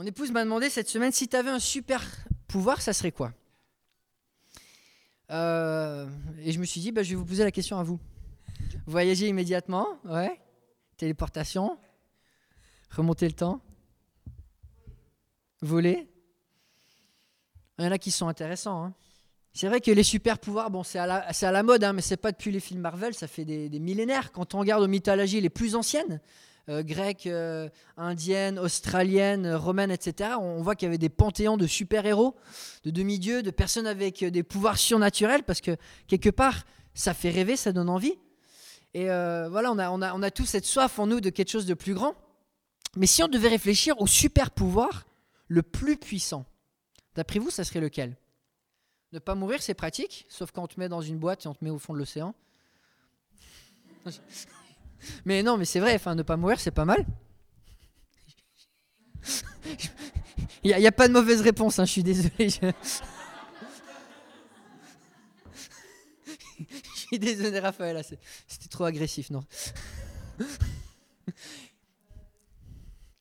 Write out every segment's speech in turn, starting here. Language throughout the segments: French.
Mon épouse m'a demandé cette semaine si tu avais un super pouvoir, ça serait quoi? Euh, Et je me suis dit, bah, je vais vous poser la question à vous. Voyager immédiatement, ouais. Téléportation, remonter le temps, voler. Il y en a qui sont intéressants. Hein. C'est vrai que les super pouvoirs, bon, c'est à la, mode, hein, mais c'est pas depuis les films Marvel, ça fait des, des millénaires. Quand on regarde aux mythologies les plus anciennes, euh, grecques, euh, indiennes, australiennes, romaines, etc., on voit qu'il y avait des panthéons de super-héros, de demi-dieux, de personnes avec des pouvoirs surnaturels, parce que quelque part, ça fait rêver, ça donne envie. Et euh, voilà, on a, on, a, on a tous cette soif en nous de quelque chose de plus grand. Mais si on devait réfléchir au super-pouvoir le plus puissant, d'après vous, ça serait lequel? Ne pas mourir, c'est pratique, sauf quand on te met dans une boîte et on te met au fond de l'océan. Mais non, mais c'est vrai, enfin, ne pas mourir, c'est pas mal. Il n'y a, pas de mauvaise réponse, hein, je suis désolé. Je... suis désolé, Raphaël, c'était trop agressif, non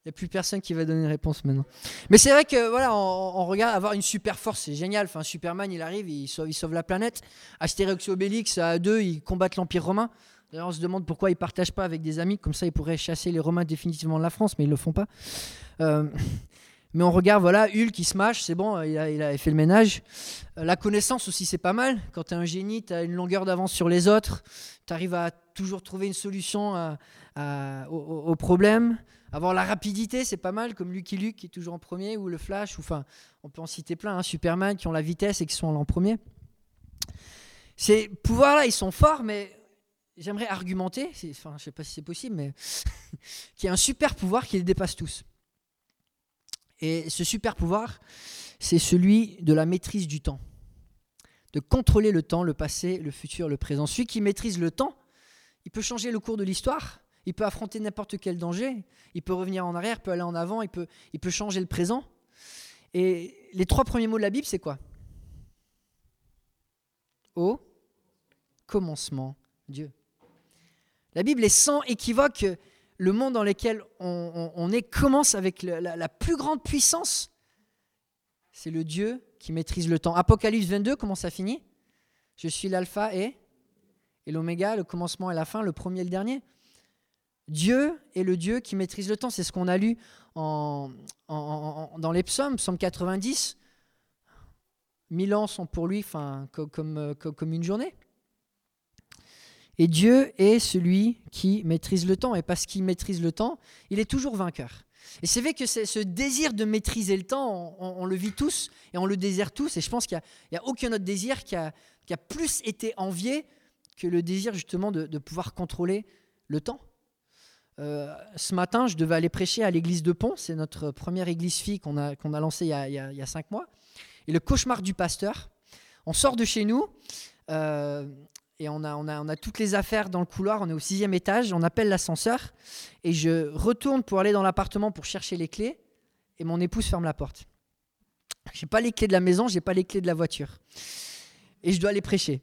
Il n'y a plus personne qui va donner une réponse maintenant. Mais c'est vrai que voilà, on, regarde avoir une super force, c'est génial. Enfin, Superman, il arrive, il sauve, il sauve la planète. Astérix Obélix, à deux, ils combattent l'Empire romain. D'ailleurs, on se demande pourquoi ils ne partagent pas avec des amis, comme ça ils pourraient chasser les Romains définitivement de la France, mais ils ne le font pas. Euh, mais on regarde, voilà, Hulk qui smash, c'est bon, il a, fait le ménage. Euh, la connaissance aussi, c'est pas mal. Quand tu es un génie, tu as une longueur d'avance sur les autres, tu arrives à toujours trouver une solution au, problème. Avoir la rapidité, c'est pas mal, comme Lucky Luke qui est toujours en premier, ou le Flash, ou enfin, on peut en citer plein, hein, Superman qui ont la vitesse et qui sont en premier. Ces pouvoirs-là, ils sont forts, mais j'aimerais argumenter, enfin, je ne sais pas si c'est possible, mais qu'il y a un super pouvoir qui les dépasse tous. Et ce super pouvoir, c'est celui de la maîtrise du temps. De contrôler le temps, le passé, le futur, le présent. Celui qui maîtrise le temps, il peut changer le cours de l'histoire, il peut affronter n'importe quel danger, il peut revenir en arrière, il peut aller en avant, il peut, il peut changer le présent. Et les trois premiers mots de la Bible, c'est quoi? Au commencement, Dieu. La Bible est sans équivoque. Le monde dans lequel on, est commence avec la, plus grande puissance. C'est le Dieu qui maîtrise le temps. Apocalypse 22, comment ça finit? Je suis l'alpha et, l'oméga, le commencement et la fin, le premier et le dernier. Dieu est le Dieu qui maîtrise le temps. C'est ce qu'on a lu dans les psaumes, psaume 90. Mille ans sont pour lui comme, comme une journée. Et Dieu est celui qui maîtrise le temps. Et parce qu'il maîtrise le temps, il est toujours vainqueur. Et c'est vrai que ce désir de maîtriser le temps, on, le vit tous et on le désire tous. Et je pense qu'il n'y a, aucun autre désir qui a, plus été envié que le désir justement de, pouvoir contrôler le temps. Euh, ce matin, je devais aller prêcher à l'église de Pont. C'est notre première église fille qu'on a, lancée il y a, il y a, cinq mois. Et le cauchemar du pasteur, on sort de chez nous. Euh, et on a, on, a, on a toutes les affaires dans le couloir, on est au sixième étage, on appelle l'ascenseur, et je retourne pour aller dans l'appartement pour chercher les clés, et mon épouse ferme la porte. J'ai pas les clés de la maison, j'ai pas les clés de la voiture. Et je dois aller prêcher.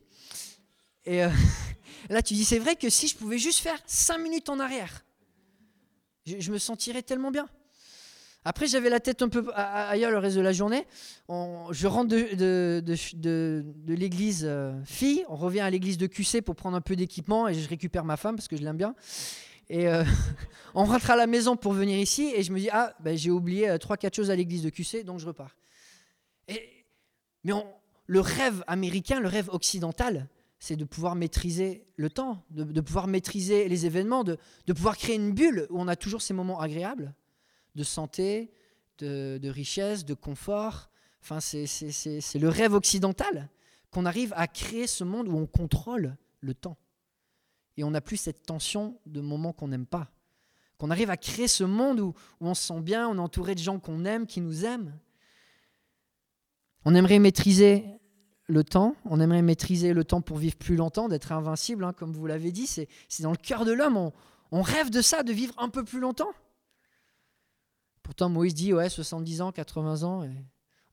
Et euh, là, tu dis, c'est vrai que si je pouvais juste faire cinq minutes en arrière, je me sentirais tellement bien. Après, j'avais la tête un peu ailleurs le reste de la journée. je rentre de, l'église euh, fille, on revient à l'église de QC pour prendre un peu d'équipement et je récupère ma femme parce que je l'aime bien. Et euh, on rentre à la maison pour venir ici et je me dis Ah, ben, j'ai oublié euh, trois, quatre choses à l'église de QC, donc je repars. Et, mais le rêve américain, le rêve occidental, c'est de pouvoir maîtriser le temps, de, pouvoir maîtriser les événements, de pouvoir créer une bulle où on a toujours ces moments agréables de santé, de, richesse, de confort. Enfin, c'est le rêve occidental qu'on arrive à créer ce monde où on contrôle le temps. Et on n'a plus cette tension de moments qu'on n'aime pas. Qu'on arrive à créer ce monde où, on se sent bien, on est entouré de gens qu'on aime, qui nous aiment. On aimerait maîtriser le temps, on aimerait maîtriser le temps pour vivre plus longtemps, d'être invincible, hein, comme vous l'avez dit. C'est dans le cœur de l'homme, on rêve de ça, de vivre un peu plus longtemps. Pourtant, Moïse dit, ouais, 70 ans, 80 ans,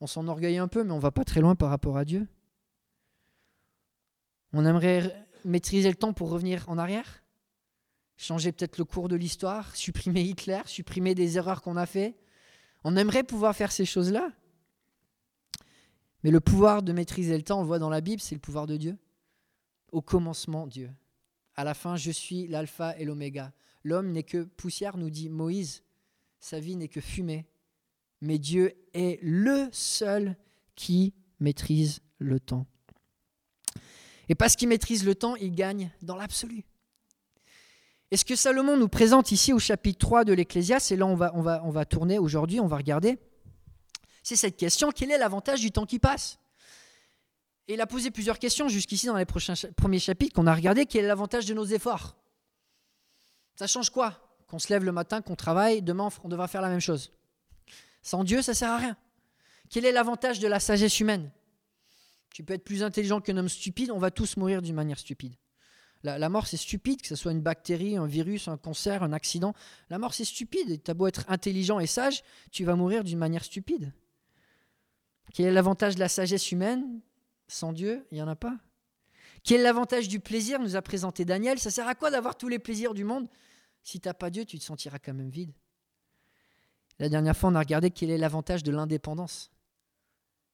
on s'enorgueille un peu, mais on va pas très loin par rapport à Dieu. On aimerait maîtriser le temps pour revenir en arrière, changer peut-être le cours de l'histoire, supprimer Hitler, supprimer des erreurs qu'on a fait. On aimerait pouvoir faire ces choses-là. Mais le pouvoir de maîtriser le temps, on le voit dans la Bible, c'est le pouvoir de Dieu. Au commencement, Dieu. À la fin, je suis l'alpha et l'oméga. L'homme n'est que poussière, nous dit Moïse. Sa vie n'est que fumée. Mais Dieu est le seul qui maîtrise le temps. Et parce qu'il maîtrise le temps, il gagne dans l'absolu. Et ce que Salomon nous présente ici au chapitre 3 de l'Ecclésiaste, et là on va, tourner aujourd'hui, on va regarder, c'est cette question, quel est l'avantage du temps qui passe? Et il a posé plusieurs questions jusqu'ici dans les premiers chapitres qu'on a regardé, quel est l'avantage de nos efforts? Ça change quoi? Qu'on se lève le matin, qu'on travaille, demain on devra faire la même chose. Sans Dieu, ça sert à rien. Quel est l'avantage de la sagesse humaine? Tu peux être plus intelligent qu'un homme stupide, on va tous mourir d'une manière stupide. La, mort, c'est stupide, que ce soit une bactérie, un virus, un cancer, un accident. La mort, c'est stupide. Tu as beau être intelligent et sage, tu vas mourir d'une manière stupide. Quel est l'avantage de la sagesse humaine? Sans Dieu, il n'y en a pas. Quel est l'avantage du plaisir? Nous a présenté Daniel. Ça sert à quoi d'avoir tous les plaisirs du monde? Si tu n'as pas Dieu, tu te sentiras quand même vide. La dernière fois, on a regardé quel est l'avantage de l'indépendance.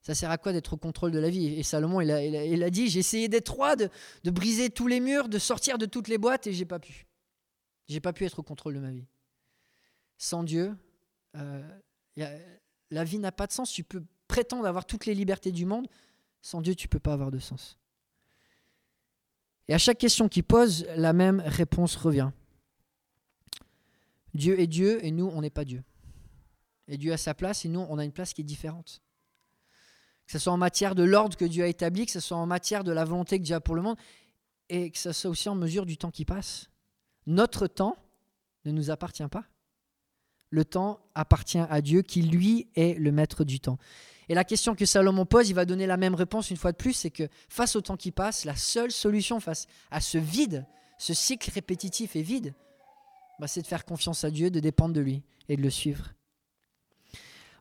Ça sert à quoi d'être au contrôle de la vie? Et Salomon, il a, dit, j'ai essayé d'être roi, de, briser tous les murs, de sortir de toutes les boîtes, et j'ai pas pu. J'ai pas pu être au contrôle de ma vie. Sans Dieu, euh, la vie n'a pas de sens. Tu peux prétendre avoir toutes les libertés du monde. Sans Dieu, tu peux pas avoir de sens. Et à chaque question qu'il pose, la même réponse revient. Dieu est Dieu et nous, on n'est pas Dieu. Et Dieu a sa place et nous, on a une place qui est différente que ce soit en matière de l'ordre que Dieu a établi, que ce soit en matière de la volonté que Dieu a pour le monde, et que ce soit aussi en mesure du temps qui passe. Notre temps ne nous appartient pas. Le temps appartient à Dieu qui, lui, est le maître du temps. Et la question que Salomon pose, il va donner la même réponse une fois de plus, c'est que face au temps qui passe, la seule solution face à ce vide, ce cycle répétitif et vide, bah, c'est de faire confiance à Dieu, de dépendre de lui et de le suivre.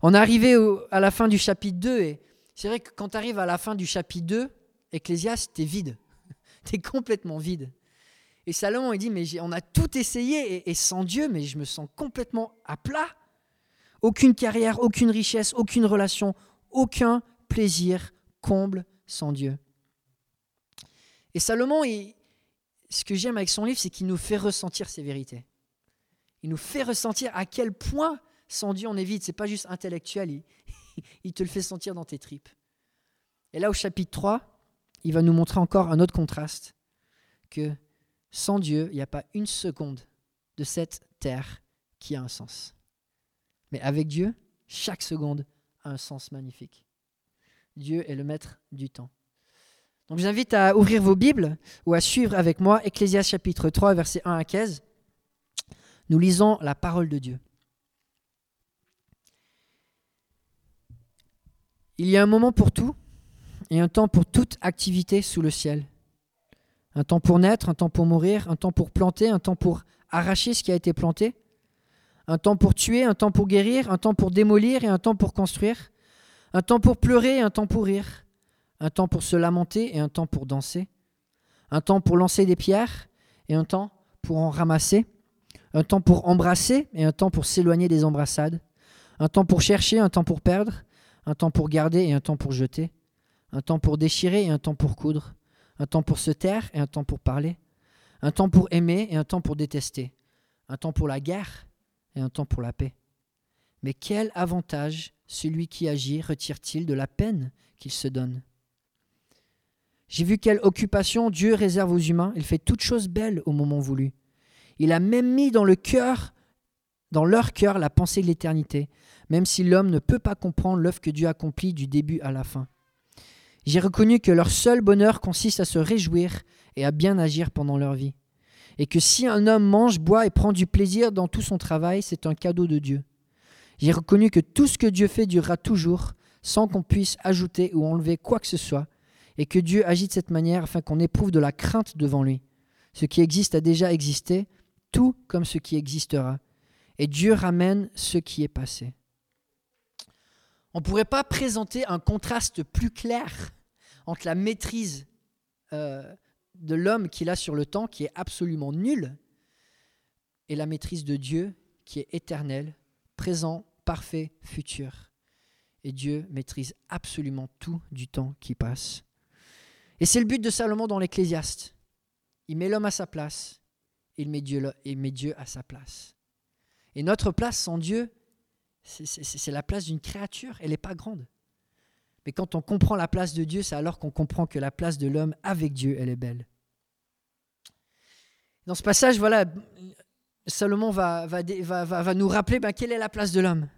On est arrivé à la fin du chapitre 2 et c'est vrai que quand tu arrives à la fin du chapitre 2, Ecclésiaste, tu es vide. tu es complètement vide. Et Salomon, il dit, mais on a tout essayé, et, sans Dieu, mais je me sens complètement à plat. Aucune carrière, aucune richesse, aucune relation, aucun plaisir comble sans Dieu. Et Salomon, ce que j'aime avec son livre, c'est qu'il nous fait ressentir ces vérités. Il nous fait ressentir à quel point sans Dieu on est vide. C'est pas juste intellectuel il te le fait sentir dans tes tripes. Et là, au chapitre 3, il va nous montrer encore un autre contraste, que sans Dieu, il n'y a pas une seconde de cette terre qui a un sens. Mais avec Dieu, chaque seconde a un sens magnifique. Dieu est le maître du temps. Donc je vous invite à ouvrir vos Bibles ou à suivre avec moi Ecclésiaste chapitre 3, versets 1 à 15. Nous lisons la parole de Dieu. Il y a un moment pour tout et un temps pour toute activité sous le ciel. Un temps pour naître, un temps pour mourir, un temps pour planter, un temps pour arracher ce qui a été planté, un temps pour tuer, un temps pour guérir, un temps pour démolir et un temps pour construire, un temps pour pleurer et un temps pour rire, un temps pour se lamenter et un temps pour danser, un temps pour lancer des pierres et un temps pour en ramasser, un temps pour embrasser et un temps pour s'éloigner des embrassades, un temps pour chercher, un temps pour perdre, un temps pour garder et un temps pour jeter, un temps pour déchirer et un temps pour coudre, un temps pour se taire et un temps pour parler, un temps pour aimer et un temps pour détester, un temps pour la guerre et un temps pour la paix. Mais quel avantage celui qui agit retire-t-il de la peine qu'il se donne J'ai vu quelle occupation Dieu réserve aux humains, il fait toutes choses belles au moment voulu. Il a même mis dans le cœur, dans leur cœur, la pensée de l'éternité, même si l'homme ne peut pas comprendre l'œuvre que Dieu accomplit du début à la fin. J'ai reconnu que leur seul bonheur consiste à se réjouir et à bien agir pendant leur vie, et que si un homme mange, boit et prend du plaisir dans tout son travail, c'est un cadeau de Dieu. J'ai reconnu que tout ce que Dieu fait durera toujours, sans qu'on puisse ajouter ou enlever quoi que ce soit, et que Dieu agit de cette manière afin qu'on éprouve de la crainte devant lui. Ce qui existe a déjà existé, tout comme ce qui existera, et Dieu ramène ce qui est passé. On ne pourrait pas présenter un contraste plus clair entre la maîtrise euh, de l'homme qu'il a sur le temps, qui est absolument nulle, et la maîtrise de Dieu, qui est éternelle, présent, parfait futur. Et Dieu maîtrise absolument tout du temps qui passe. Et c'est le but de Salomon dans l'Ecclésiaste. Il met l'homme à sa place, il met, Dieu, à sa place. Et notre place sans Dieu, c'est la place d'une créature, elle n'est pas grande. Mais quand on comprend la place de Dieu, c'est alors qu'on comprend que la place de l'homme avec Dieu, elle est belle. Dans ce passage, voilà, Salomon va, nous rappeler ben, quelle est la place de l'homme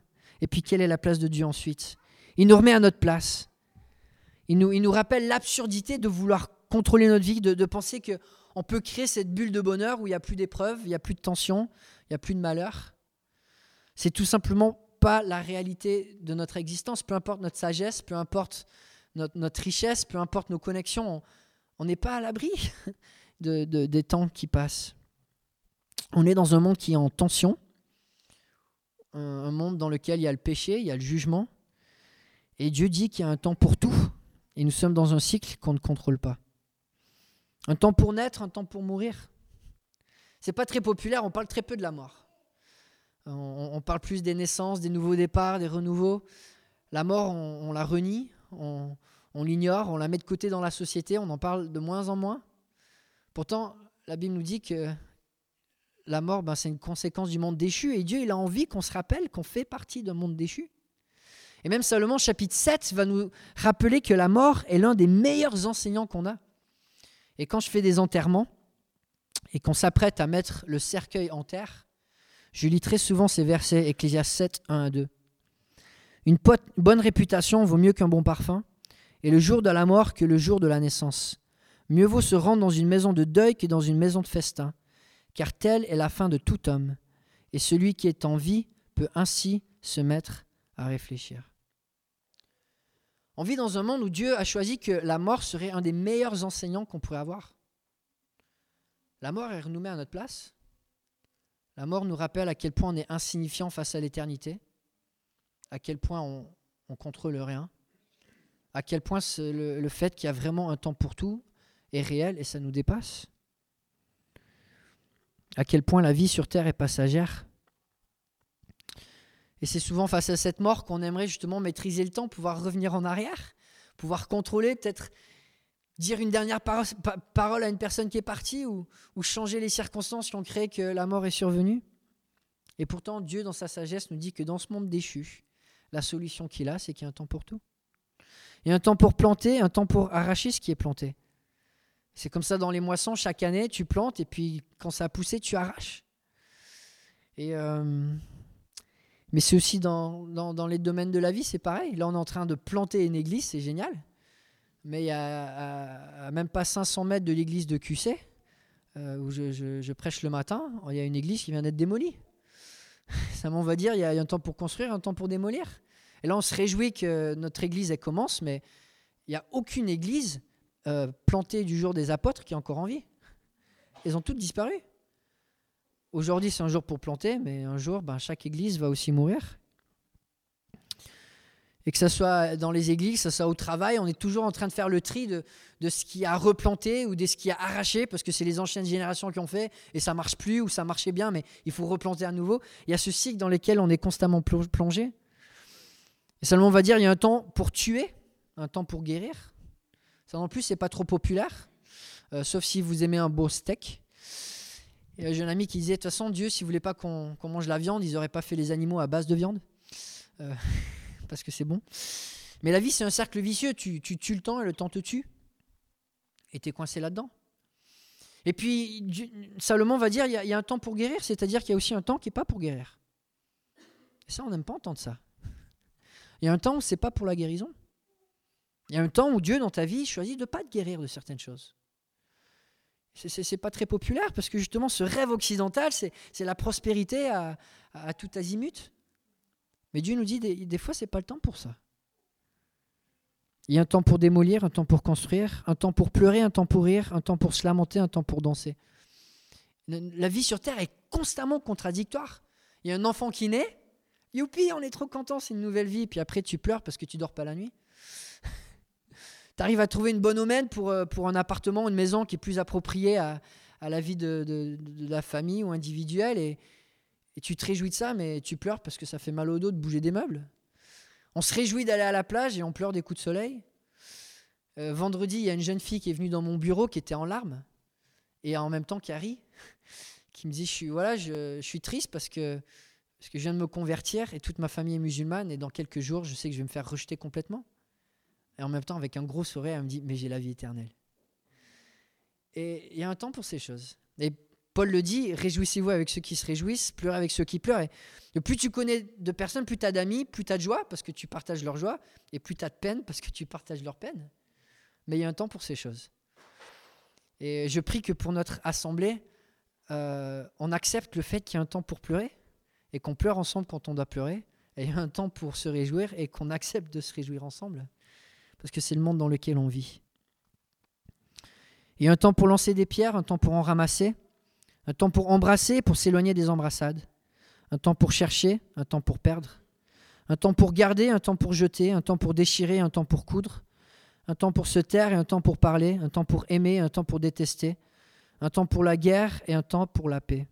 et puis quelle est la place de Dieu ensuite. Il nous remet à notre place. Il nous, rappelle l'absurdité de vouloir contrôler notre vie, de, penser qu'on peut créer cette bulle de bonheur où il n'y a plus d'épreuves, il n'y a plus de tension, il n'y a plus de malheur. C'est tout simplement pas la réalité de notre existence, peu importe notre sagesse, peu importe notre, richesse, peu importe nos connexions, on n'est pas à l'abri de, des temps qui passent. On est dans un monde qui est en tension, un, monde dans lequel il y a le péché, il y a le jugement, et Dieu dit qu'il y a un temps pour tout, et nous sommes dans un cycle qu'on ne contrôle pas. Un temps pour naître, un temps pour mourir. C'est pas très populaire, on parle très peu de la mort. On, parle plus des naissances, des nouveaux départs, des renouveaux. La mort, on, la renie, on, l'ignore, on la met de côté dans la société, on en parle de moins en moins. Pourtant, la Bible nous dit que la mort, ben, c'est une conséquence du monde déchu, et Dieu, il a envie qu'on se rappelle qu'on fait partie d'un monde déchu. Et même Salomon, chapitre 7, va nous rappeler que la mort est l'un des meilleurs enseignants qu'on a. Et quand je fais des enterrements, et qu'on s'apprête à mettre le cercueil en terre, je lis très souvent ces versets, Ecclésias 7, 1 à 2. Une bonne réputation vaut mieux qu'un bon parfum, et le jour de la mort que le jour de la naissance. Mieux vaut se rendre dans une maison de deuil que dans une maison de festin, car telle est la fin de tout homme, et celui qui est en vie peut ainsi se mettre à réfléchir. On vit dans un monde où Dieu a choisi que la mort serait un des meilleurs enseignants qu'on pourrait avoir. La mort, elle nous met à notre place. La mort nous rappelle à quel point on est insignifiant face à l'éternité, à quel point on, on contrôle rien, à quel point le, le fait qu'il y a vraiment un temps pour tout est réel et ça nous dépasse, à quel point la vie sur Terre est passagère. Et c'est souvent face à cette mort qu'on aimerait justement maîtriser le temps, pouvoir revenir en arrière, pouvoir contrôler, peut-être dire une dernière parole à une personne qui est partie ou, changer les circonstances qui ont créé que la mort est survenue. Et pourtant, Dieu, dans sa sagesse, nous dit que dans ce monde déchu, la solution qu'il a, c'est qu'il y a un temps pour tout. Il y a un temps pour planter, un temps pour arracher ce qui est planté. C'est comme ça dans les moissons, chaque année, tu plantes et puis quand ça a poussé, tu arraches. Et euh, mais c'est aussi dans, dans, les domaines de la vie, c'est pareil. Là, on est en train de planter une église, c'est génial mais il y a même pas 500 mètres de l'église de QC, euh, où je, prêche le matin, il y a une église qui vient d'être démolie. Ça m'en va dire, il y, a, un temps pour construire, un temps pour démolir. Et là, on se réjouit que notre église, commence, mais il n'y a aucune église euh, plantée du jour des apôtres qui est encore en vie. Elles ont toutes disparu. Aujourd'hui, c'est un jour pour planter, mais un jour, ben, chaque église va aussi mourir. Et que ce soit dans les églises, que ce soit au travail, on est toujours en train de faire le tri de, de ce qui a replanté ou de ce qui a arraché, parce que c'est les anciennes générations qui ont fait, et ça marche plus, ou ça marchait bien, mais il faut replanter à nouveau. Il y a ce cycle dans lequel on est constamment plongé. Et seulement on va dire, il y a un temps pour tuer, un temps pour guérir. Ça non plus, c'est pas trop populaire, euh, sauf si vous aimez un beau steak. Et j'ai un ami qui disait, de toute façon, Dieu, si vous voulez pas qu'on mange la viande, ils n'auraient pas fait les animaux à base de viande. Euh, parce que c'est bon. Mais la vie, c'est un cercle vicieux. Tu, tues le temps et le temps te tue. Et tu es coincé là-dedans. Et puis, Salomon va dire il y, a un temps pour guérir, c'est-à-dire qu'il y a aussi un temps qui n'est pas pour guérir. Ça, on n'aime pas entendre ça. Il y a un temps où c'est pas pour la guérison. Il y a un temps où Dieu, dans ta vie, choisit de ne pas te guérir de certaines choses. C'est pas très populaire parce que justement, ce rêve occidental, c'est la prospérité à, tout azimut. Mais Dieu nous dit des, des fois, c'est pas le temps pour ça. Il y a un temps pour démolir, un temps pour construire, un temps pour pleurer, un temps pour rire, un temps pour se lamenter, un temps pour danser. La vie sur Terre est constamment contradictoire. Il y a un enfant qui naît, youpi, on est trop content, c'est une nouvelle vie, puis après tu pleures parce que tu dors pas la nuit. Tu arrives à trouver une bonne aumaine pour, euh, pour un appartement, une maison qui est plus appropriée à, à la vie de, de, la famille ou individuelle, et, Et tu te réjouis de ça, mais tu pleures parce que ça fait mal au dos de bouger des meubles. On se réjouit d'aller à la plage et on pleure des coups de soleil. Euh, vendredi, il y a une jeune fille qui est venue dans mon bureau qui était en larmes et en même temps qui a qui me dit je suis, voilà, je suis triste parce que, parce que je viens de me convertir et toute ma famille est musulmane et dans quelques jours, je sais que je vais me faire rejeter complètement. Et en même temps, avec un gros sourire, elle me dit mais j'ai la vie éternelle. Et il y a un temps pour ces choses. Et Paul le dit, réjouissez-vous avec ceux qui se réjouissent, pleurez avec ceux qui pleurent. Et plus tu connais de personnes, plus tu as d'amis, plus tu as de joie parce que tu partages leur joie, et plus tu as de peine parce que tu partages leur peine. Mais il y a un temps pour ces choses. Et je prie que pour notre assemblée, euh, on accepte le fait qu'il y a un temps pour pleurer, et qu'on pleure ensemble quand on doit pleurer, et il y a un temps pour se réjouir, et qu'on accepte de se réjouir ensemble, parce que c'est le monde dans lequel on vit. Il y a un temps pour lancer des pierres, un temps pour en ramasser, un temps pour embrasser, pour s'éloigner des embrassades, un temps pour chercher, un temps pour perdre, un temps pour garder, un temps pour jeter, un temps pour déchirer, un temps pour coudre, un temps pour se taire et un temps pour parler, un temps pour aimer, un temps pour détester, un temps pour la guerre et un temps pour la paix.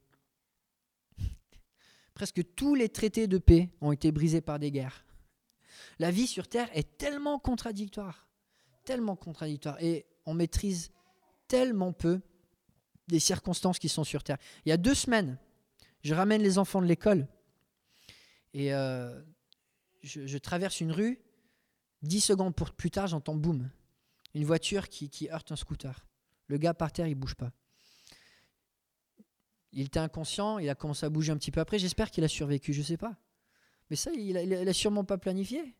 Presque tous les traités de paix ont été brisés par des guerres. La vie sur Terre est tellement contradictoire, tellement contradictoire, et on maîtrise tellement peu des circonstances qui sont sur Terre. Il y a deux semaines, je ramène les enfants de l'école et euh, je, traverse une rue. Dix secondes plus tard, j'entends boum. Une voiture qui, heurte un scooter. Le gars par terre, il bouge pas. Il était inconscient, il a commencé à bouger un petit peu après. J'espère qu'il a survécu, je ne sais pas. Mais ça, il n'a sûrement pas planifié.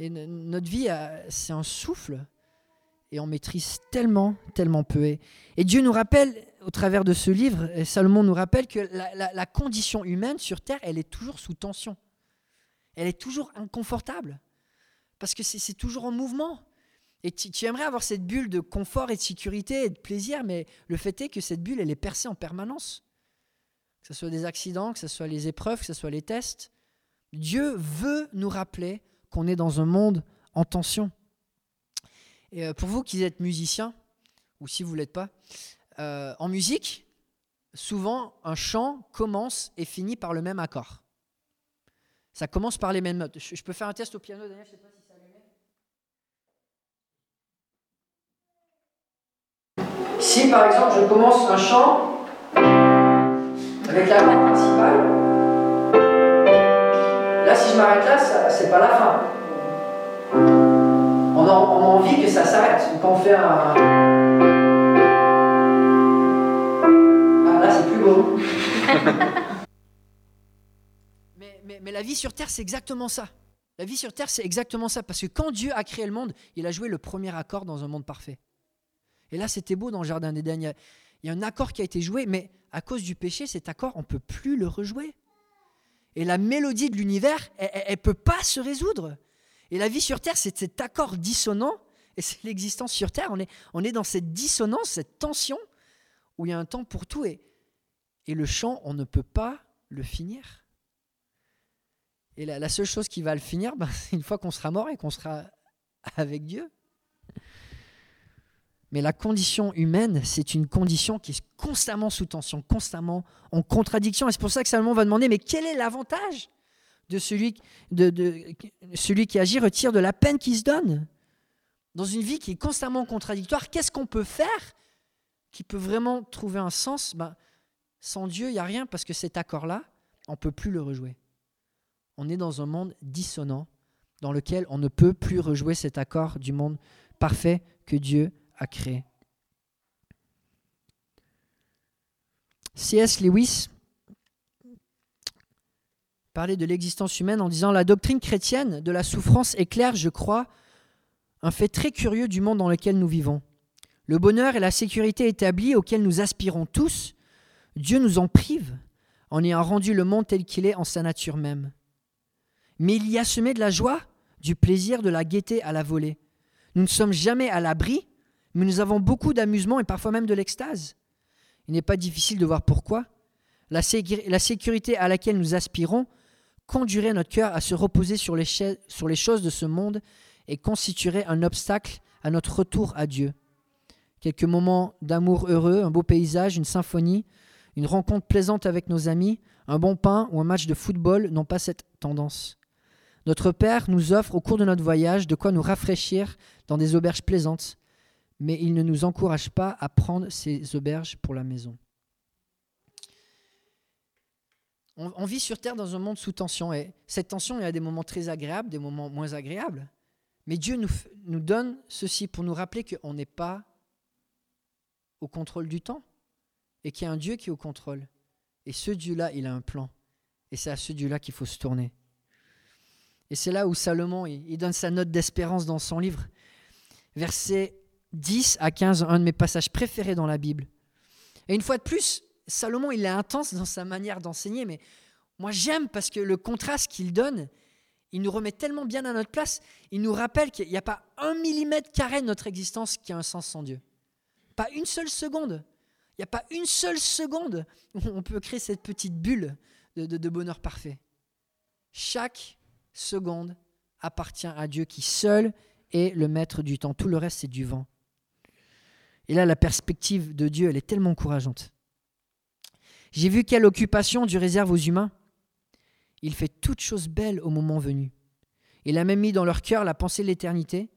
Et notre vie, c'est un souffle et on maîtrise tellement, tellement peu. Et, Dieu nous rappelle, au travers de ce livre, et Salomon nous rappelle que la, condition humaine sur Terre, elle est toujours sous tension. Elle est toujours inconfortable. Parce que c'est toujours en mouvement. Et tu, aimerais avoir cette bulle de confort et de sécurité et de plaisir, mais le fait est que cette bulle, elle est percée en permanence. Que ce soit des accidents, que ce soit les épreuves, que ce soit les tests. Dieu veut nous rappeler qu'on est dans un monde en tension. Et euh, pour vous qui êtes musicien, ou si vous ne l'êtes pas, euh, en musique, souvent un chant commence et finit par le même accord. Ça commence par les mêmes notes. Je, peux faire un test au piano, Daniel, je sais pas si ça allumé. Si par exemple je commence un chant avec la note principale, si je m'arrête là, c'est pas la fin on a, envie que ça s'arrête. Quand on fait un. Ah, là, c'est plus beau. mais, la vie sur Terre, c'est exactement ça. La vie sur Terre, c'est exactement ça. Parce que quand Dieu a créé le monde, il a joué le premier accord dans un monde parfait. Et là, c'était beau dans le Jardin d'Éden. Il y a un accord qui a été joué, mais à cause du péché, cet accord, on ne peut plus le rejouer. Et la mélodie de l'univers, elle ne peut pas se résoudre. Et la vie sur Terre, c'est cet accord dissonant, et c'est l'existence sur Terre. On est, on est dans cette dissonance, cette tension, où il y a un temps pour tout, et, et le chant, on ne peut pas le finir. Et la, la seule chose qui va le finir, ben, c'est une fois qu'on sera mort et qu'on sera avec Dieu. Mais la condition humaine, c'est une condition qui est constamment sous tension, constamment en contradiction. Et c'est pour ça que Salomon va demander, mais quel est l'avantage de celui, qui agit retire de la peine qui se donne? Dans une vie qui est constamment contradictoire, qu'est-ce qu'on peut faire qui peut vraiment trouver un sens? Ben, Sans Dieu, il n'y a rien parce que cet accord-là, on ne peut plus le rejouer. On est dans un monde dissonant dans lequel on ne peut plus rejouer cet accord du monde parfait que Dieu créé. C.S. Lewis parler de l'existence humaine en disant La doctrine chrétienne de la souffrance éclaire, je crois, un fait très curieux du monde dans lequel nous vivons. Le bonheur et la sécurité établis auxquels nous aspirons tous, Dieu nous en prive en ayant rendu le monde tel qu'il est en sa nature même. Mais il y a semé de la joie, du plaisir, de la gaieté à la volée. Nous ne sommes jamais à l'abri, mais nous avons beaucoup d'amusement et parfois même de l'extase. Il n'est pas difficile de voir pourquoi. La, sécurité à laquelle nous aspirons conduirait notre cœur à se reposer sur les, choses de ce monde et constituerait un obstacle à notre retour à Dieu. Quelques moments d'amour heureux, un beau paysage, une symphonie, une rencontre plaisante avec nos amis, Un bon pain ou un match de football n'ont pas cette tendance. Notre Père nous offre au cours de notre voyage de quoi nous rafraîchir dans des auberges plaisantes, mais il ne nous encourage pas à prendre ces auberges pour la maison. On, vit sur Terre dans un monde sous tension, et cette tension, il y a des moments très agréables, des moments moins agréables. Mais Dieu nous, nous donne ceci pour nous rappeler qu'on n'est pas au contrôle du temps, et qu'il y a un Dieu qui est au contrôle. Et ce Dieu-là, il a un plan. Et c'est à ce Dieu-là qu'il faut se tourner. Et c'est là où Salomon, il donne sa note d'espérance dans son livre. Verset 10 à 15, un de mes passages préférés dans la Bible. Et une fois de plus, Salomon, il est intense dans sa manière d'enseigner, mais moi j'aime parce que le contraste qu'il donne, il nous remet tellement bien à notre place, il nous rappelle qu'il n'y a pas un millimètre carré de notre existence qui a un sens sans Dieu. Pas une seule seconde. Il n'y a pas une seule seconde où on peut créer cette petite bulle de, de bonheur parfait. Chaque seconde appartient à Dieu qui seul est le maître du temps. Tout le reste, c'est du vent. Et là, la perspective de Dieu, elle est tellement encourageante. J'ai vu quelle occupation Dieu réserve aux humains. Il fait toutes choses belles au moment venu. Il a même mis dans leur cœur la pensée de l'éternité,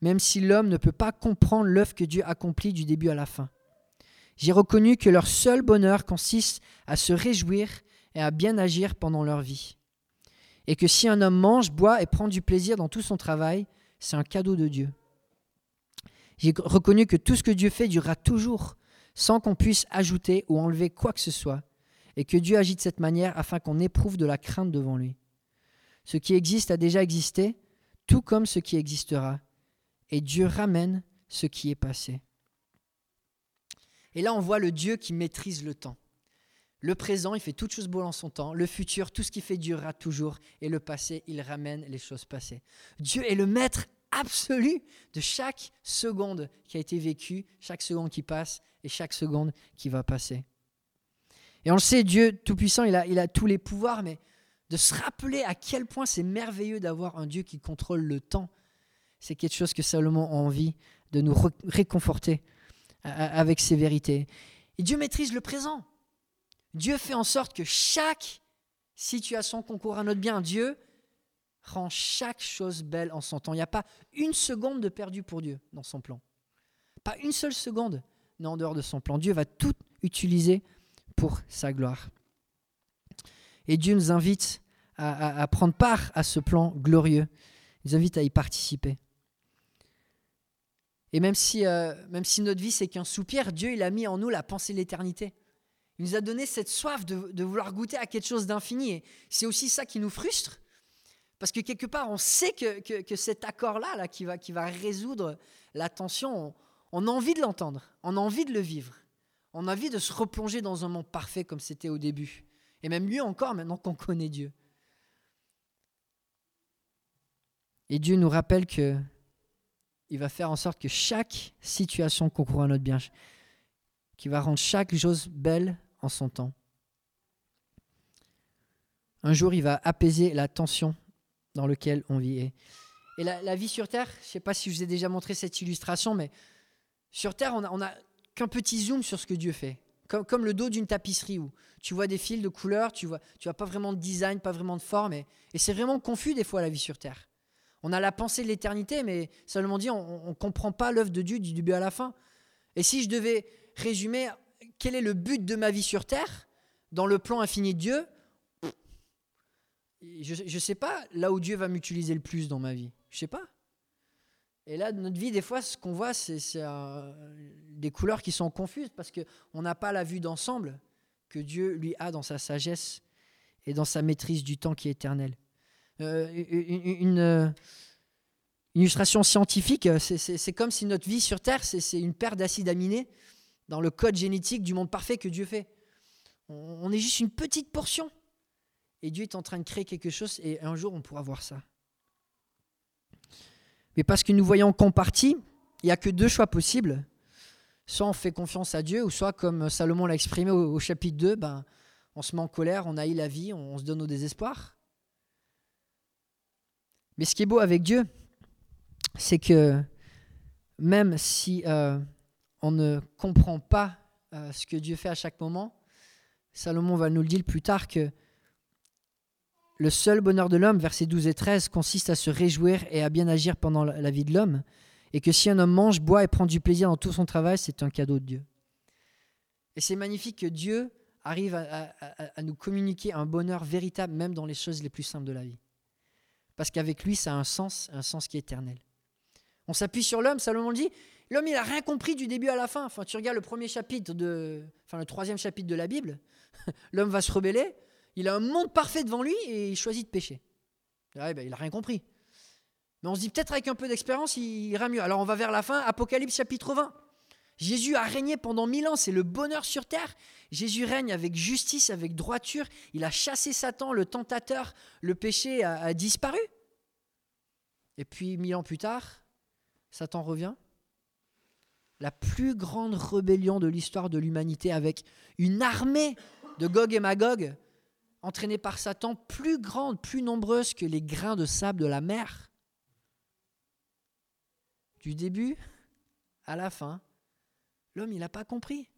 même si l'homme ne peut pas comprendre l'œuvre que Dieu accomplit du début à la fin. J'ai reconnu que leur seul bonheur consiste à se réjouir et à bien agir pendant leur vie et que si un homme mange, boit et prend du plaisir dans tout son travail, c'est un cadeau de Dieu. J'ai reconnu que tout ce que Dieu fait durera toujours, sans qu'on puisse ajouter ou enlever quoi que ce soit, et que Dieu agit de cette manière afin qu'on éprouve de la crainte devant lui. Ce qui existe a déjà existé, tout comme ce qui existera, et Dieu ramène ce qui est passé. Et là, on voit le Dieu qui maîtrise le temps. Le présent, il fait toutes choses beaux en son temps. Le futur, tout ce qui fait durera toujours. Et le passé, il ramène les choses passées. Dieu est le maître absolu de chaque seconde qui a été vécue, chaque seconde qui passe et chaque seconde qui va passer. Et on le sait, Dieu Tout-Puissant, il a, il a tous les pouvoirs, mais de se rappeler à quel point c'est merveilleux d'avoir un Dieu qui contrôle le temps, c'est quelque chose que Salomon a envie de nous réconforter avec ses vérités. Et Dieu maîtrise le présent. Dieu fait en sorte que chaque situation concourt à notre bien. Dieu rend chaque chose belle en son temps. Il n'y a pas une seconde de perdu pour Dieu dans son plan. Pas une seule seconde n'est en dehors de son plan. Dieu va tout utiliser pour sa gloire. Et Dieu nous invite à, prendre part à ce plan glorieux. Il nous invite à y participer. Et même si, euh, même si notre vie, c'est qu'un soupir, Dieu, il a mis en nous la pensée de l'éternité. Il nous a donné cette soif de, vouloir goûter à quelque chose d'infini. Et c'est aussi ça qui nous frustre. Parce que quelque part, on sait que, cet accord-là, là, qui, va, résoudre la tension, on, a envie de l'entendre, on a envie de le vivre. On a envie de se replonger dans un monde parfait comme c'était au début. Et même mieux encore maintenant qu'on connaît Dieu. Et Dieu nous rappelle que il va faire en sorte que chaque situation concourt à notre bien, qui va rendre chaque chose belle en son temps. Un jour, il va apaiser la tension dans laquelle on vit. Et la, vie sur Terre, je ne sais pas si je vous ai déjà montré cette illustration, mais sur Terre, on n'a qu'un petit zoom sur ce que Dieu fait. Comme, le dos d'une tapisserie où tu vois des fils de couleurs, tu vois, tu vois pas vraiment de design, pas vraiment de forme. Et, c'est vraiment confus des fois la vie sur Terre. On a la pensée de l'éternité, mais seulement dit, on ne comprend pas l'œuvre de Dieu du début à la fin. Et si je devais résumer quel est le but de ma vie sur Terre, dans le plan infini de Dieu, je ne sais pas là où Dieu va m'utiliser le plus dans ma vie. Je sais pas. Et là, notre vie, des fois, ce qu'on voit, c'est euh, des couleurs qui sont confuses parce qu'on n'a pas la vue d'ensemble que Dieu lui a dans sa sagesse et dans sa maîtrise du temps qui est éternel. Euh, une, une, illustration scientifique, c'est comme si notre vie sur Terre, c'est une paire d'acides aminés dans le code génétique du monde parfait que Dieu fait. On est juste une petite portion. Et Dieu est en train de créer quelque chose et un jour on pourra voir ça. Mais parce que nous voyons qu'en partie, il n'y a que deux choix possibles. Soit on fait confiance à Dieu, ou soit comme Salomon l'a exprimé au, chapitre 2, ben, on se met en colère, on haït la vie, on, se donne au désespoir. Mais ce qui est beau avec Dieu, c'est que même si euh, on ne comprend pas euh, ce que Dieu fait à chaque moment, Salomon va nous le dire plus tard que le seul bonheur de l'homme, versets 12 et 13, consiste à se réjouir et à bien agir pendant la vie de l'homme, et que si un homme mange, boit et prend du plaisir dans tout son travail, c'est un cadeau de Dieu. Et c'est magnifique que Dieu arrive à, nous communiquer un bonheur véritable, même dans les choses les plus simples de la vie. Parce qu'avec lui, ça a un sens, un sens qui est éternel. On s'appuie sur l'homme, Salomon le dit, l'homme il n'a rien compris du début à la fin. Enfin, tu regardes le premier chapitre de, enfin le troisième chapitre de la Bible, l'homme va se rebeller, il a un monde parfait devant lui et il choisit de pécher. Ah ben, il n'a rien compris. Mais on se dit peut-être avec un peu d'expérience, il ira mieux. Alors on va vers la fin, Apocalypse chapitre 20. Jésus a régné pendant mille ans, c'est le bonheur sur terre. Jésus règne avec justice, avec droiture. Il a chassé Satan, le tentateur, le péché a, disparu. Et puis mille ans plus tard, Satan revient. La plus grande rébellion de l'histoire de l'humanité avec une armée de Gog et Magog entraînée par Satan, plus grande, plus nombreuse que les grains de sable de la mer. Du début à la fin, l'homme, il n'a pas compris.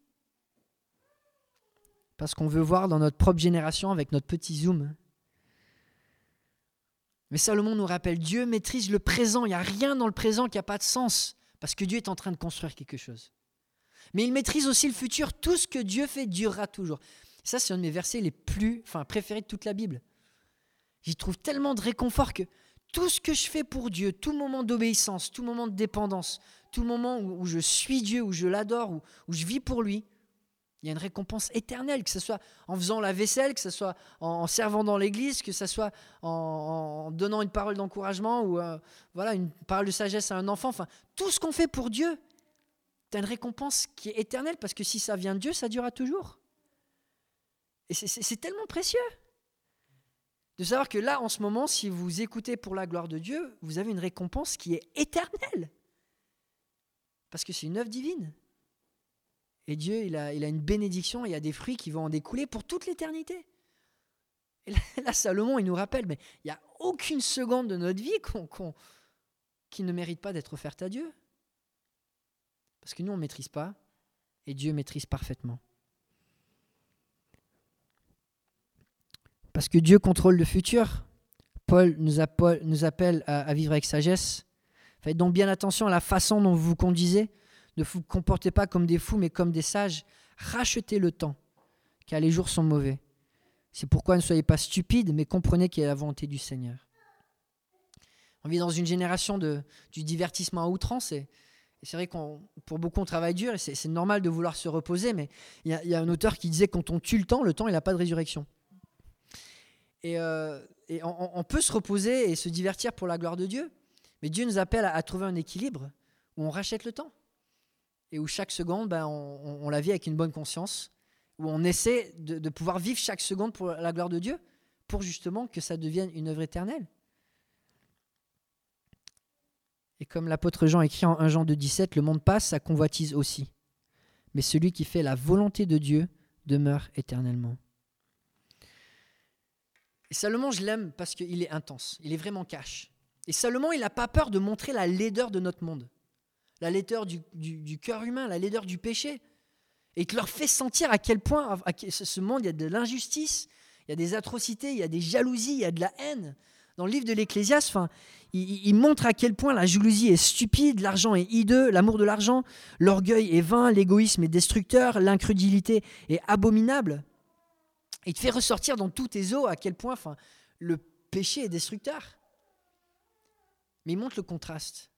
Parce qu'on veut voir dans notre propre génération avec notre petit zoom. Mais Salomon nous rappelle, Dieu maîtrise le présent. Il n'y a rien dans le présent qui n'a pas de sens. Parce que Dieu est en train de construire quelque chose. Mais il maîtrise aussi le futur. Tout ce que Dieu fait durera toujours. Ça, c'est un de mes versets les plus enfin, préférés de toute la Bible. J'y trouve tellement de réconfort que tout ce que je fais pour Dieu, tout moment d'obéissance, tout moment de dépendance, tout moment où, je suis Dieu, où je l'adore, où, je vis pour lui, il y a une récompense éternelle, que ce soit en faisant la vaisselle, que ce soit en, servant dans l'église, que ce soit en, donnant une parole d'encouragement ou euh, voilà, une parole de sagesse à un enfant. Enfin, tout ce qu'on fait pour Dieu, tu as une récompense qui est éternelle parce que si ça vient de Dieu, ça durera toujours. Et c'est tellement précieux de savoir que là, en ce moment, si vous écoutez pour la gloire de Dieu, vous avez une récompense qui est éternelle. Parce que c'est une œuvre divine. Et Dieu, il a, une bénédiction, il y a des fruits qui vont en découler pour toute l'éternité. Et là, Salomon, il nous rappelle, mais il n'y a aucune seconde de notre vie qui ne mérite pas d'être offerte à Dieu. Parce que nous, on ne maîtrise pas, et Dieu maîtrise parfaitement. Parce que Dieu contrôle le futur. Paul nous, appelle à vivre avec sagesse. Faites donc bien attention à la façon dont vous vous conduisez. Ne vous comportez pas comme des fous, mais comme des sages. Rachetez le temps, car les jours sont mauvais. C'est pourquoi ne soyez pas stupides, mais comprenez quelle est la volonté du Seigneur. On vit dans une génération de, du divertissement à outrance. C'est vrai qu'on, pour beaucoup, on travaille dur et c'est, normal de vouloir se reposer. Mais il y, a un auteur qui disait quand on tue le temps, le temps, il n'a pas de résurrection. Et, euh, on, peut se reposer et se divertir pour la gloire de Dieu. Mais Dieu nous appelle à, trouver un équilibre où on rachète le temps et où chaque seconde, ben, on, la vit avec une bonne conscience, où on essaie de, pouvoir vivre chaque seconde pour la gloire de Dieu, pour justement que ça devienne une œuvre éternelle. Et comme l'apôtre Jean écrit en 1 Jean 2, 17, le monde passe, sa convoitise aussi. Mais celui qui fait la volonté de Dieu demeure éternellement. Et Salomon, je l'aime parce qu'il est intense, il est vraiment cash. Et Salomon, il n'a pas peur de montrer la laideur de notre monde, la laideur du, cœur humain, la laideur du péché. Et il leur fait sentir à quel point à ce monde, il y a de l'injustice, il y a des atrocités, il y a des jalousies, il y a de la haine. Dans le livre de l'Ecclésiaste, il, il, montre à quel point la jalousie est stupide, l'argent est hideux, l'amour de l'argent, l'orgueil est vain, l'égoïsme est destructeur, l'incrédulité est abominable. Il te fait ressortir dans tous tes os à quel point enfin, le péché est destructeur. Mais il montre le contraste.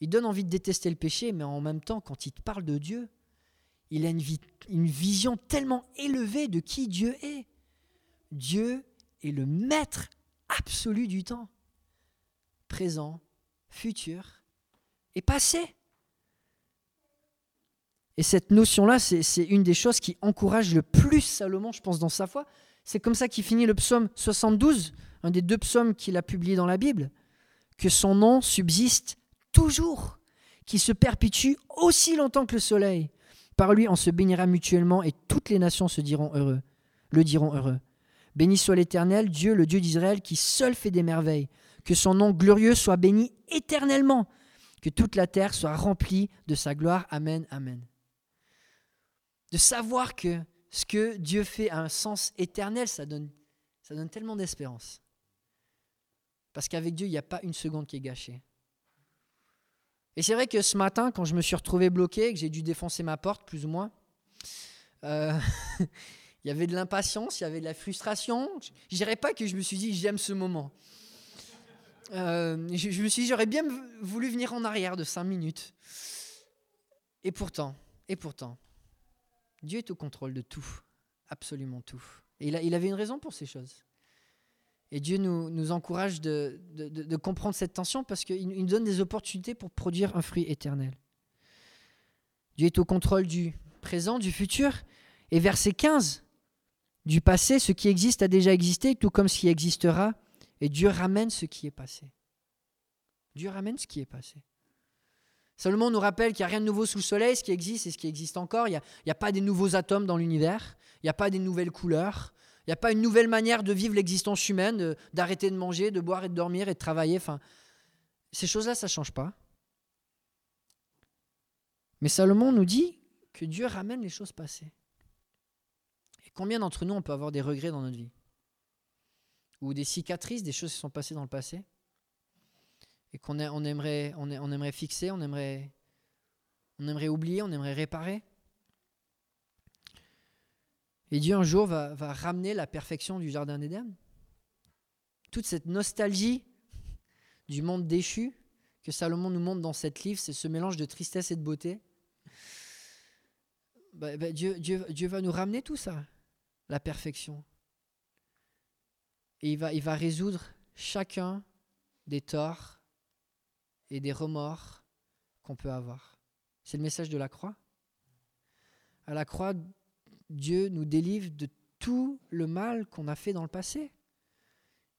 Il donne envie de détester le péché, mais en même temps, quand il te parle de Dieu, il a une, une vision tellement élevée de qui Dieu est. Dieu est le maître absolu du temps, présent, futur et passé. Et cette notion-là, c'est une des choses qui encourage le plus Salomon, je pense, dans sa foi. C'est comme ça qu'il finit le psaume 72, un des deux psaumes qu'il a publiés dans la Bible que son nom subsiste toujours, qui se perpétue aussi longtemps que le soleil. Par lui, on se bénira mutuellement et toutes les nations se diront heureux, le diront heureux. Béni soit l'Éternel, Dieu, le Dieu d'Israël, qui seul fait des merveilles. Que son nom glorieux soit béni éternellement. Que toute la terre soit remplie de sa gloire. Amen, amen. De savoir que ce que Dieu fait a un sens éternel, ça donne, ça donne tellement d'espérance. Parce qu'avec Dieu, il n'y a pas une seconde qui est gâchée. Et c'est vrai que ce matin, quand je me suis retrouvé bloqué, que j'ai dû défoncer ma porte, plus ou moins, euh, il y avait de l'impatience, il y avait de la frustration. Je dirais pas que je me suis dit j'aime ce moment. Euh, je, je, me suis dit j'aurais bien voulu venir en arrière de cinq minutes. Et pourtant, et pourtant, Dieu est au contrôle de tout, absolument tout. Et il, avait une raison pour ces choses. Et Dieu nous, encourage de, de, de, comprendre cette tension parce qu'il nous donne des opportunités pour produire un fruit éternel. Dieu est au contrôle du présent, du futur. Et verset 15, du passé, ce qui existe a déjà existé, tout comme ce qui existera. Et Dieu ramène ce qui est passé. Dieu ramène ce qui est passé. Salomon nous rappelle qu'il n'y a rien de nouveau sous le soleil, ce qui existe et ce qui existe encore. Il n'y a, pas des nouveaux atomes dans l'univers, il n'y a pas des nouvelles couleurs, il n'y a pas une nouvelle manière de vivre l'existence humaine, d'arrêter de, manger, de boire et de dormir et de travailler. Enfin, ces choses-là, ça ne change pas. Mais Salomon nous dit que Dieu ramène les choses passées. Combien d'entre nous, on peut avoir des regrets dans notre vie? Ou des cicatrices, des choses qui sont passées dans le passé? Et qu'on on aimerait, on, aimerait fixer, on aimerait, on aimerait oublier, on aimerait réparer. Et Dieu un jour va, va ramener la perfection du Jardin d'Éden. Toute cette nostalgie du monde déchu que Salomon nous montre dans cette livre, c'est ce mélange de tristesse et de beauté. Bah, bah, Dieu, Dieu, Dieu va nous ramener tout ça, la perfection. Et il va, il va résoudre chacun des torts et des remords qu'on peut avoir. C'est le message de la croix. À la croix, Dieu nous délivre de tout le mal qu'on a fait dans le passé.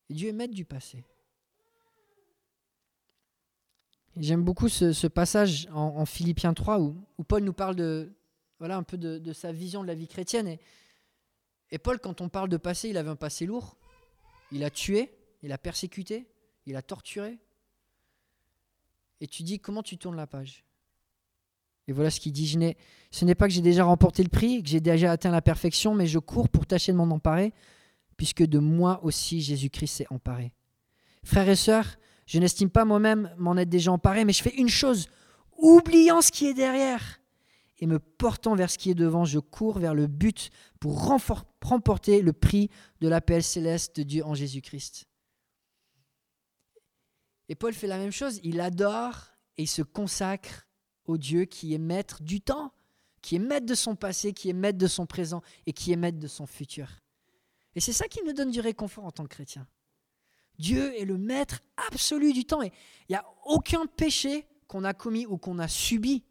Et Dieu est maître du passé. J'aime beaucoup ce, passage en, Philippiens 3 où, Paul nous parle de, voilà, un peu de, sa vision de la vie chrétienne. Et, et Paul, quand on parle de passé, il avait un passé lourd. Il a tué, il a persécuté, il a torturé, et tu dis comment tu tournes la page? Et voilà ce qu'il dit, je ce n'est pas que j'ai déjà remporté le prix, que j'ai déjà atteint la perfection, mais je cours pour tâcher de m'en emparer, puisque de moi aussi Jésus-Christ s'est emparé. Frères et sœurs, je n'estime pas moi-même m'en être déjà emparé, mais je fais une chose, oubliant ce qui est derrière et me portant vers ce qui est devant, je cours vers le but pour remporter le prix de l'appel céleste de Dieu en Jésus-Christ. Et Paul fait la même chose, il adore et il se consacre au Dieu qui est maître du temps, qui est maître de son passé, qui est maître de son présent et qui est maître de son futur. Et c'est ça qui nous donne du réconfort en tant que chrétien. Dieu est le maître absolu du temps et il n'y a aucun péché qu'on a commis ou qu'on a subi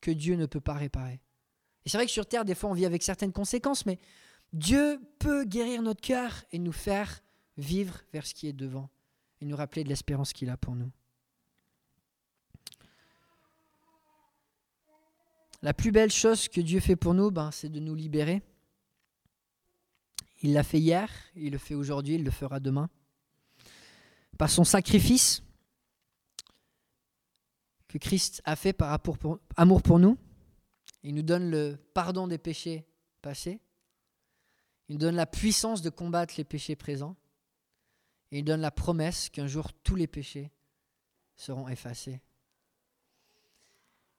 que Dieu ne peut pas réparer. Et c'est vrai que sur Terre, des fois, on vit avec certaines conséquences, mais Dieu peut guérir notre cœur et nous faire vivre vers ce qui est devant et nous rappeler de l'espérance qu'il a pour nous. La plus belle chose que Dieu fait pour nous, ben, c'est de nous libérer. Il l'a fait hier, il le fait aujourd'hui, il le fera demain. Par son sacrifice que Christ a fait par amour pour nous, il nous donne le pardon des péchés passés, il nous donne la puissance de combattre les péchés présents, et il donne la promesse qu'un jour tous les péchés seront effacés.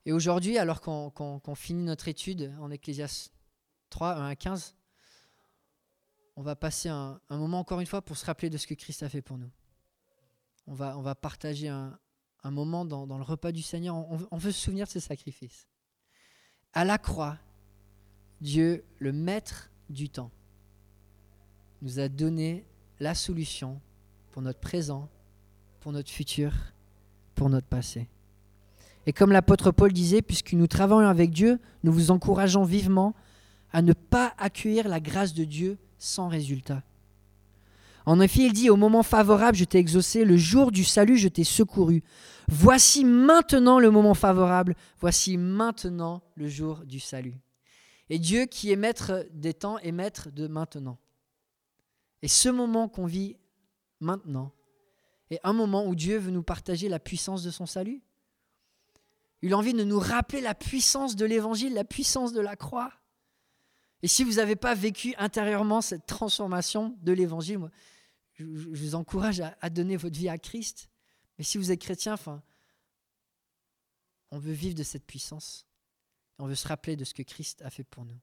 Et aujourd'hui, alors qu'on finit notre étude en Ecclésias 3, 1 à 15, on va passer un, moment encore une fois pour se rappeler de ce que Christ a fait pour nous. On va, partager un, moment dans, le repas du Seigneur. On, on veut se souvenir de ce sacrifice. À la croix, Dieu, le maître du temps, nous a donné la solution pour notre présent, pour notre futur, pour notre passé. Et comme l'apôtre Paul disait, puisque nous travaillons avec Dieu, nous vous encourageons vivement à ne pas accueillir la grâce de Dieu sans résultat. En effet, il dit, au moment favorable, je t'ai exaucé, le jour du salut, je t'ai secouru. Voici maintenant le moment favorable, voici maintenant le jour du salut. Et Dieu qui est maître des temps est maître de maintenant. Et ce moment qu'on vit maintenant est un moment où Dieu veut nous partager la puissance de son salut. Il a envie de nous rappeler la puissance de l'évangile, la puissance de la croix. Et si vous n'avez pas vécu intérieurement cette transformation de l'évangile, je, vous encourage à, à, donner votre vie à Christ. Mais si vous êtes chrétien, enfin, on veut vivre de cette puissance. On veut se rappeler de ce que Christ a fait pour nous.